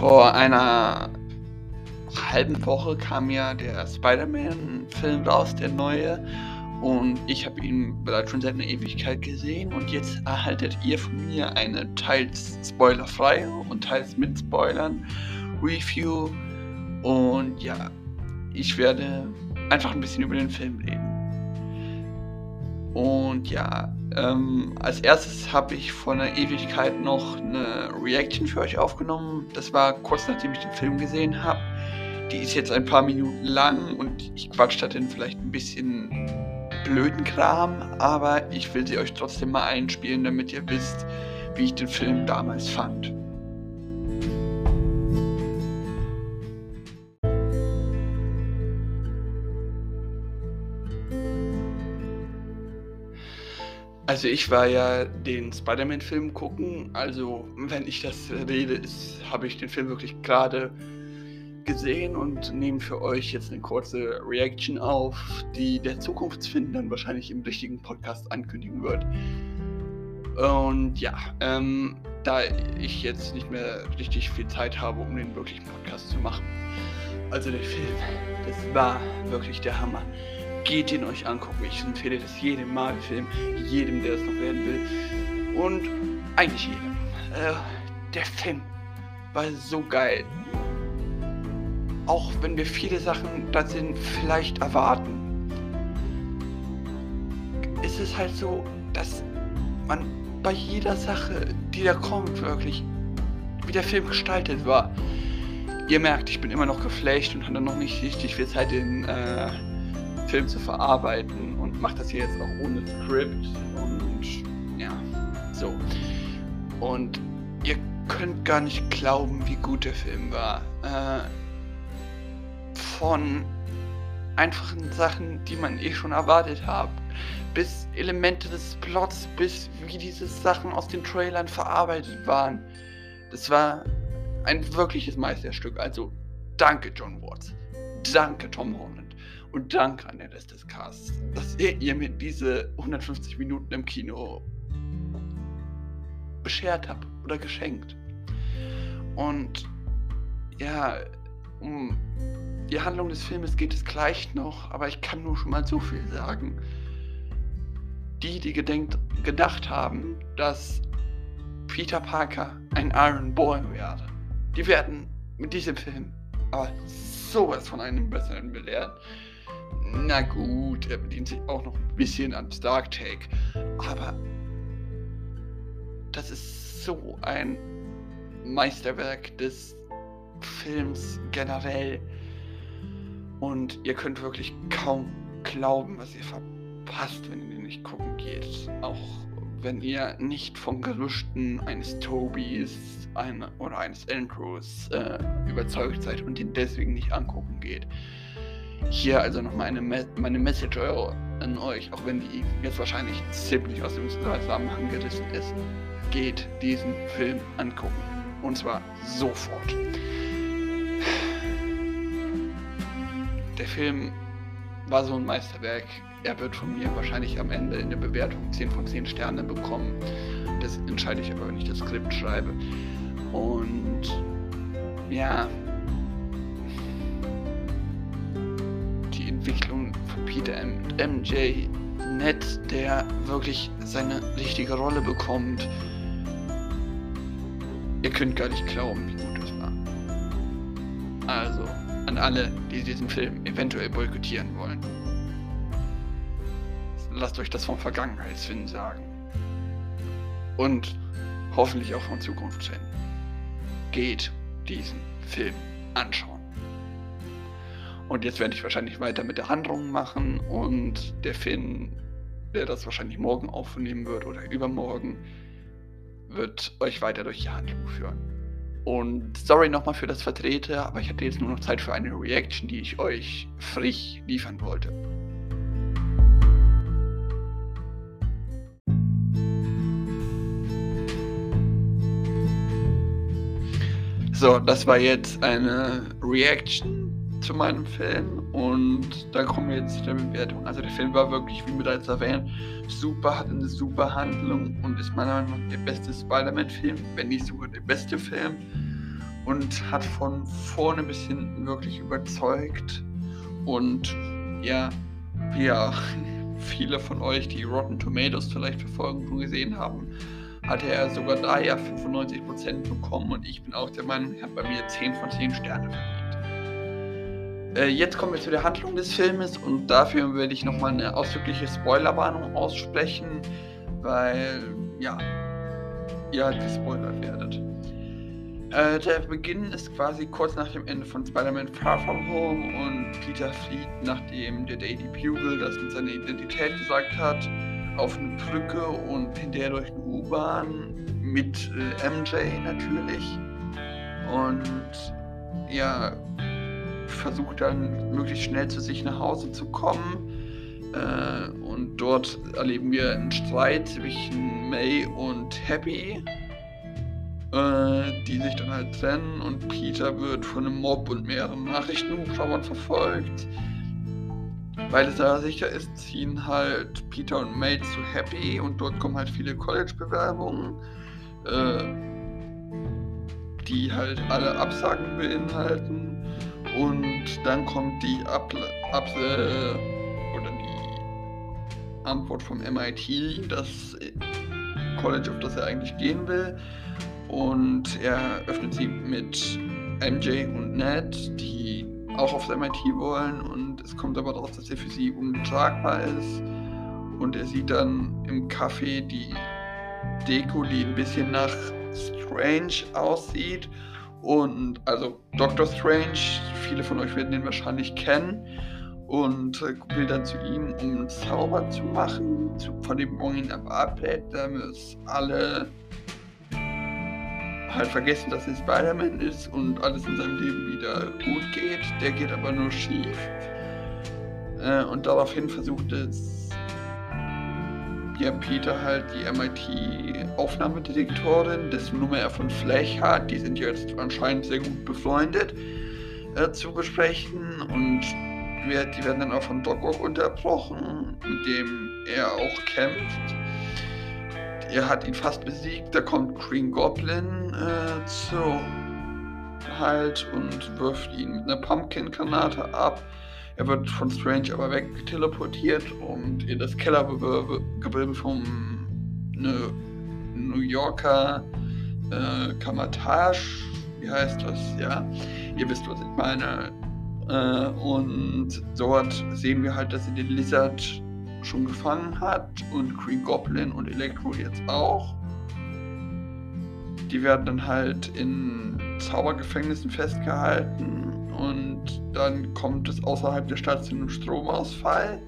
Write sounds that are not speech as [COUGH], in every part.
Vor einer halben Woche kam ja der Spider-Man-Film raus, der neue. Und ich habe ihn bereits schon seit einer Ewigkeit gesehen. Und jetzt erhaltet ihr von mir eine teils spoilerfreie und teils mit Spoilern Review. Und ja, ich werde einfach ein bisschen über den Film reden. Und ja, ähm, als erstes habe ich vor einer Ewigkeit noch eine Reaction für euch aufgenommen. Das war kurz nachdem ich den Film gesehen habe. Die ist jetzt ein paar Minuten lang und ich quatsch da dann vielleicht ein bisschen blöden Kram, aber ich will sie euch trotzdem mal einspielen, damit ihr wisst, wie ich den Film damals fand. Also ich war ja den Spider-Man-Film gucken, also wenn ich das rede, habe ich den Film wirklich gerade gesehen und nehme für euch jetzt eine kurze Reaction auf, die der Zukunftsfilm dann wahrscheinlich im richtigen Podcast ankündigen wird. Und ja, ähm, da ich jetzt nicht mehr richtig viel Zeit habe, um den wirklichen Podcast zu machen. Also der Film, das war wirklich der Hammer geht ihn euch angucken. Ich empfehle das jedem Marvel-Film, jedem, der es noch werden will. Und eigentlich jedem. Äh, der Film war so geil. Auch wenn wir viele Sachen da sind, vielleicht erwarten, ist es halt so, dass man bei jeder Sache, die da kommt, wirklich, wie der Film gestaltet war. Ihr merkt, ich bin immer noch geflasht und hatte noch nicht richtig viel Zeit in äh, Film zu verarbeiten und mache das hier jetzt auch ohne Skript und ja, so. Und ihr könnt gar nicht glauben, wie gut der Film war. Äh, von einfachen Sachen, die man eh schon erwartet hat, bis Elemente des Plots, bis wie diese Sachen aus den Trailern verarbeitet waren. Das war ein wirkliches Meisterstück. Also danke, John Watts. Danke, Tom Holland. Und danke an den Rest des Casts, dass ihr, ihr mir diese 150 Minuten im Kino beschert habt oder geschenkt. Und ja, um die Handlung des Filmes geht es gleich noch, aber ich kann nur schon mal so viel sagen. Die, die gedenkt, gedacht haben, dass Peter Parker ein Iron Boy werde, die werden mit diesem Film aber sowas von einem Besseren belehrt. Na gut, er bedient sich auch noch ein bisschen an Stark Take. Aber das ist so ein Meisterwerk des Films generell. Und ihr könnt wirklich kaum glauben, was ihr verpasst, wenn ihr den nicht gucken geht. Auch wenn ihr nicht von Gerüchten eines Tobys eine, oder eines Andrews äh, überzeugt seid und ihn deswegen nicht angucken geht. Hier also noch meine, Me meine Message an euch, auch wenn die jetzt wahrscheinlich ziemlich aus dem Zusammenhang gerissen ist. Geht diesen Film angucken. Und zwar sofort. Der Film war so ein Meisterwerk. Er wird von mir wahrscheinlich am Ende in der Bewertung 10 von 10 Sternen bekommen. Das entscheide ich aber, wenn ich das Skript schreibe. Und ja, Entwicklung von Peter und MJ nett, der wirklich seine richtige Rolle bekommt. Ihr könnt gar nicht glauben, an alle, die diesen Film eventuell boykottieren wollen. Lasst euch das vom Vergangenheitsfilm sagen. Und hoffentlich auch von Zukunftsfilmen. Geht diesen Film anschauen. Und jetzt werde ich wahrscheinlich weiter mit der Handlung machen und der Finn, der das wahrscheinlich morgen aufnehmen wird oder übermorgen, wird euch weiter durch die Handlung führen. Und sorry nochmal für das Vertrete, aber ich hatte jetzt nur noch Zeit für eine Reaction, die ich euch frisch liefern wollte. So, das war jetzt eine Reaction zu meinem Film und da kommen wir jetzt zu der Bewertung. Also der Film war wirklich, wie bereits erwähnt, super, hat eine super Handlung und ist meiner Meinung nach der beste Spider-Man-Film, wenn nicht sogar der beste Film. und hat von vorne bis hinten wirklich überzeugt. Und ja, wir [LAUGHS] viele von euch, die Rotten Tomatoes vielleicht verfolgen, schon gesehen haben, hatte er sogar da ja 95% bekommen und ich bin auch der Meinung, er hat bei mir 10 von 10 Sterne verdient. Äh, jetzt kommen wir zu der Handlung des Filmes und dafür werde ich nochmal eine ausdrückliche Spoilerwarnung aussprechen, weil, ja, ihr halt gespoilert werdet. Äh, der Beginn ist quasi kurz nach dem Ende von Spider-Man Far From Home und Peter flieht, nachdem der Daily Bugle das mit seiner Identität gesagt hat, auf eine Brücke und hinterher durch eine U-Bahn mit äh, MJ natürlich. Und ja, versucht dann möglichst schnell zu sich nach Hause zu kommen. Äh, und dort erleben wir einen Streit zwischen May und Happy äh, die sich dann halt trennen und Peter wird von einem Mob und mehreren Nachrichtenhubschraubern verfolgt. Weil es da sicher ist, ziehen halt Peter und May zu Happy und dort kommen halt viele College-Bewerbungen, äh, die halt alle Absagen beinhalten. Und dann kommt die Ab Ab äh, oder die Antwort vom MIT, das College, auf das er eigentlich gehen will. Und er öffnet sie mit MJ und Ned, die auch aufs MIT wollen. Und es kommt aber daraus, dass er für sie untragbar ist. Und er sieht dann im Café die Deko, die ein bisschen nach Strange aussieht und also Doctor Strange, viele von euch werden den wahrscheinlich kennen und will dann zu ihm, um einen Zauber zu machen, von dem morgen erwartet, damit es alle halt vergessen, dass er Spider-Man ist und alles in seinem Leben wieder gut geht. Der geht aber nur schief. Äh, und daraufhin versucht es ja, Peter halt die MIT-Aufnahmedetektorin, dessen Nummer er von Flash hat, die sind jetzt anscheinend sehr gut befreundet, äh, zu besprechen. Und wir, die werden dann auch von Doc Ock unterbrochen, mit dem er auch kämpft er hat ihn fast besiegt. Da kommt Green Goblin äh, zu halt und wirft ihn mit einer Pumpkin-Granate ab. Er wird von Strange aber wegteleportiert und in das Kellergewölbe vom ne, New Yorker äh, Kamatage, wie heißt das, ja, ihr wisst, was ich meine. Äh, und dort sehen wir halt, dass sie den Lizard schon gefangen hat und Green Goblin und Electro jetzt auch. Die werden dann halt in Zaubergefängnissen festgehalten und dann kommt es außerhalb der Stadt zu einem Stromausfall,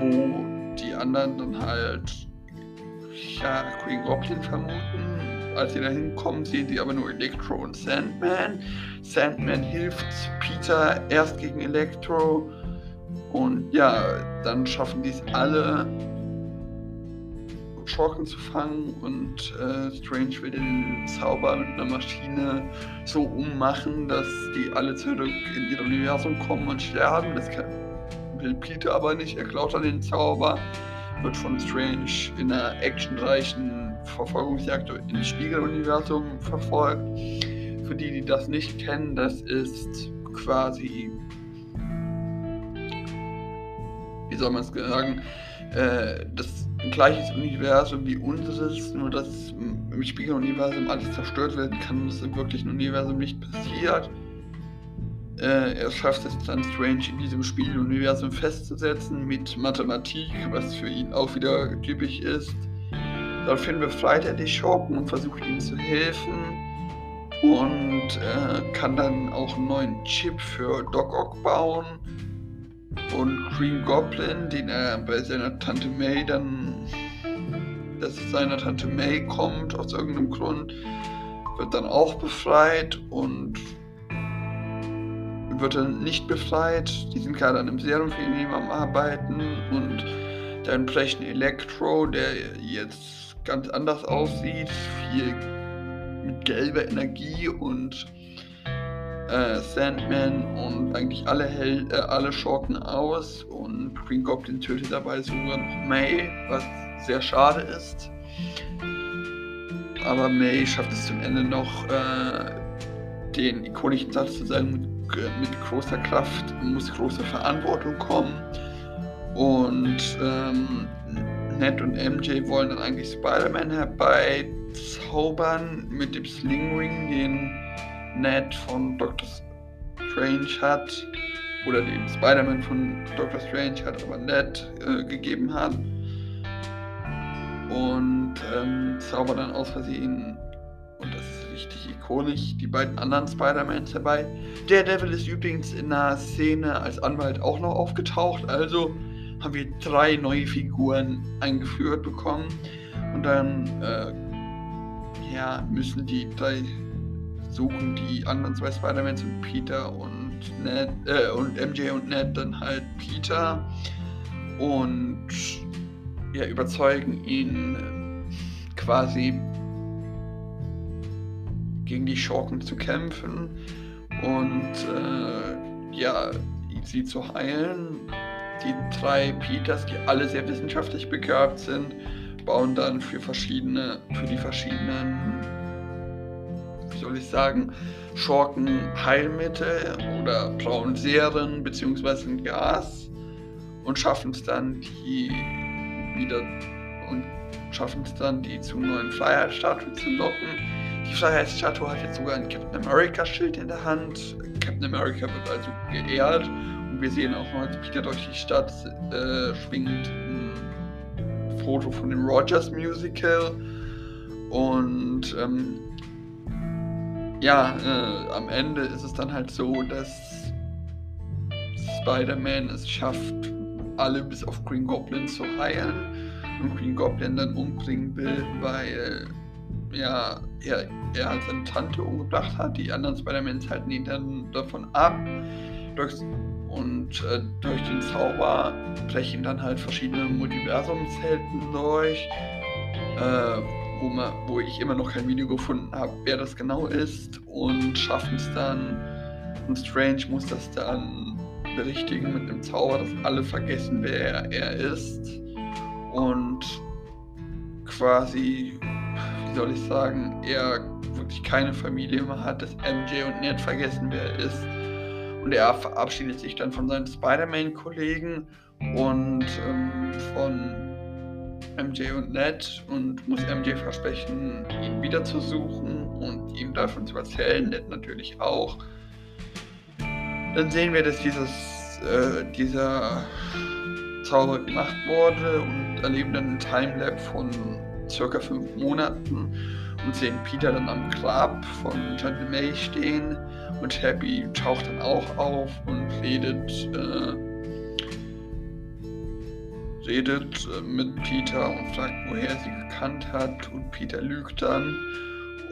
wo die anderen dann halt ja, Green Goblin vermuten. Als sie da hinkommen, sehen sie aber nur Electro und Sandman. Sandman hilft Peter erst gegen Electro und ja, dann schaffen die es alle, Schurken zu fangen und äh, Strange will den Zauber mit einer Maschine so ummachen, dass die alle zurück in ihr Universum kommen und sterben. Das kann, will Peter aber nicht. Er klaut dann den Zauber, wird von Strange in einer actionreichen Verfolgungsjagd ins Spiegeluniversum verfolgt. Für die, die das nicht kennen, das ist quasi wie soll man es sagen, äh, das ein gleiches Universum wie unseres, nur dass im Spiegeluniversum alles zerstört werden kann, das im wirklichen Universum nicht passiert. Äh, er schafft es dann Strange in diesem Spiegeluniversum festzusetzen mit Mathematik, was für ihn auch wieder typisch ist. Daraufhin befreit er die Schurken und versucht ihnen zu helfen und äh, kann dann auch einen neuen Chip für Doc Ock bauen und Green Goblin, den er bei seiner Tante May dann, dass es seiner Tante May kommt aus irgendeinem Grund, wird dann auch befreit und wird dann nicht befreit. Die sind gerade an einem Serum für ihn am Arbeiten und dann brechen Elektro, der jetzt ganz anders aussieht, viel mit gelber Energie und äh, Sandman und eigentlich alle, Hel äh, alle Schurken aus und Green Goblin tötet dabei sogar noch May, was sehr schade ist. Aber May schafft es zum Ende noch, äh, den ikonischen Satz zu sagen, mit, mit großer Kraft muss große Verantwortung kommen. Und ähm, Ned und MJ wollen dann eigentlich Spider-Man herbeizaubern mit dem Sling Ring, den Ned von Dr. Strange hat. Oder den Spider-Man von Dr. Strange hat, aber Ned äh, gegeben hat. Und ähm, zaubern dann aus Versehen und das ist richtig ikonisch, die beiden anderen Spider-Mans dabei. Daredevil ist übrigens in der Szene als Anwalt auch noch aufgetaucht, also haben wir drei neue Figuren eingeführt bekommen und dann äh, ja, müssen die drei suchen die anderen zwei Spider-Mans und Peter und Ned äh, und MJ und Ned dann halt Peter und ja, überzeugen ihn quasi gegen die Schurken zu kämpfen und äh, ja, sie zu heilen. Die drei Peters, die alle sehr wissenschaftlich begabt sind, bauen dann für verschiedene, für die verschiedenen, soll ich sagen, Schurken Heilmittel oder brauen Serien bzw. ein Gas und schaffen es dann, die wieder und schaffen es dann, die zu neuen Freiheitsstatuen zu locken die Freiheitsstatue hat jetzt sogar ein Captain America-Schild in der Hand. Captain America wird also geehrt. Und wir sehen auch als Peter durch die Stadt äh, schwingt ein Foto von dem Rogers Musical. Und ähm, ja, äh, am Ende ist es dann halt so, dass Spider-Man es schafft, alle bis auf Green Goblin zu heilen und Green Goblin dann umbringen will, weil ja, er, er halt seine Tante umgebracht hat. Die anderen Spider-Mans halten ihn dann davon ab. Und äh, durch den Zauber brechen dann halt verschiedene Multiversumshelden durch. Äh, wo, man, wo ich immer noch kein Video gefunden habe, wer das genau ist. Und schaffen es dann. Und Strange muss das dann berichtigen mit einem Zauber, dass alle vergessen, wer er ist. Und quasi wie soll ich sagen, er wirklich keine Familie mehr hat, dass MJ und Ned vergessen, wer er ist. Und er verabschiedet sich dann von seinen Spider-Man-Kollegen und ähm, von MJ und Ned und muss MJ versprechen, ihn wieder zu suchen und ihm davon zu erzählen, Ned natürlich auch. Dann sehen wir, dass dieses, äh, dieser Zauber gemacht wurde und erleben dann einen Timelap von circa fünf Monaten und sehen Peter dann am Grab von Tante May stehen und Happy taucht dann auch auf und redet, äh, redet äh, mit Peter und fragt, woher er sie gekannt hat. Und Peter lügt dann.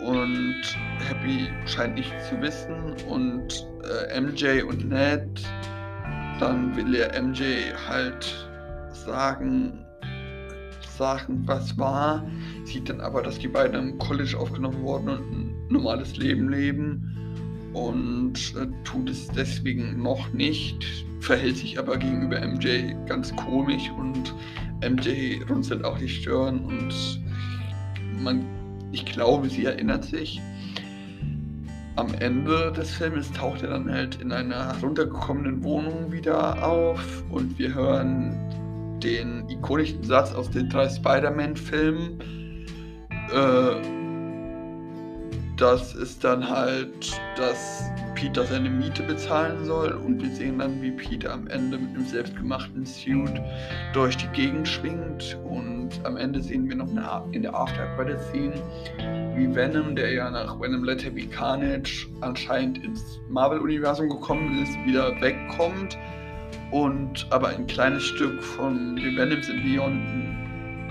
Und Happy scheint nicht zu wissen. Und äh, MJ und Ned, dann will er MJ halt sagen, sagen, was war, sieht dann aber, dass die beiden im College aufgenommen wurden und ein normales Leben leben. Und äh, tut es deswegen noch nicht, verhält sich aber gegenüber MJ ganz komisch und MJ runzelt auch die Stirn und man, ich glaube, sie erinnert sich. Am Ende des Filmes taucht er dann halt in einer runtergekommenen Wohnung wieder auf und wir hören den ikonischen Satz aus den drei Spider-Man-Filmen. Äh, das ist dann halt, dass Peter seine Miete bezahlen soll und wir sehen dann, wie Peter am Ende mit einem selbstgemachten Suit durch die Gegend schwingt und am Ende sehen wir noch in der After Credit Scene, wie Venom, der ja nach Venom Let Be Carnage anscheinend ins Marvel-Universum gekommen ist, wieder wegkommt und aber ein kleines Stück von Venoms in Beyond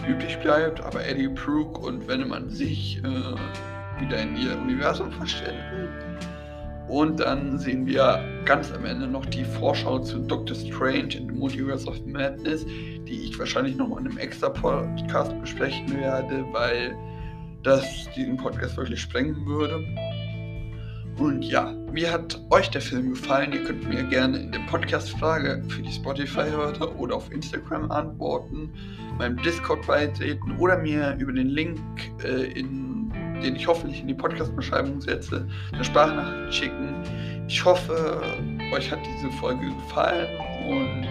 übrig bleibt, aber Eddie Brooke und Venom an sich äh, wieder in ihr Universum verschwinden. Und dann sehen wir ganz am Ende noch die Vorschau zu Doctor Strange in the Multiverse of Madness, die ich wahrscheinlich noch in einem extra Podcast besprechen werde, weil das diesen Podcast wirklich sprengen würde. Und ja, wie hat euch der Film gefallen? Ihr könnt mir gerne in der Podcast-Frage für die Spotify-Hörer oder auf Instagram antworten, meinem Discord beitreten oder mir über den Link äh, in den ich hoffentlich in die Podcast-Beschreibung setze, eine Sprachnachricht schicken. Ich hoffe, euch hat diese Folge gefallen und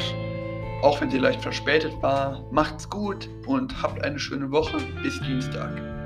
auch wenn sie leicht verspätet war, macht's gut und habt eine schöne Woche. Bis Dienstag.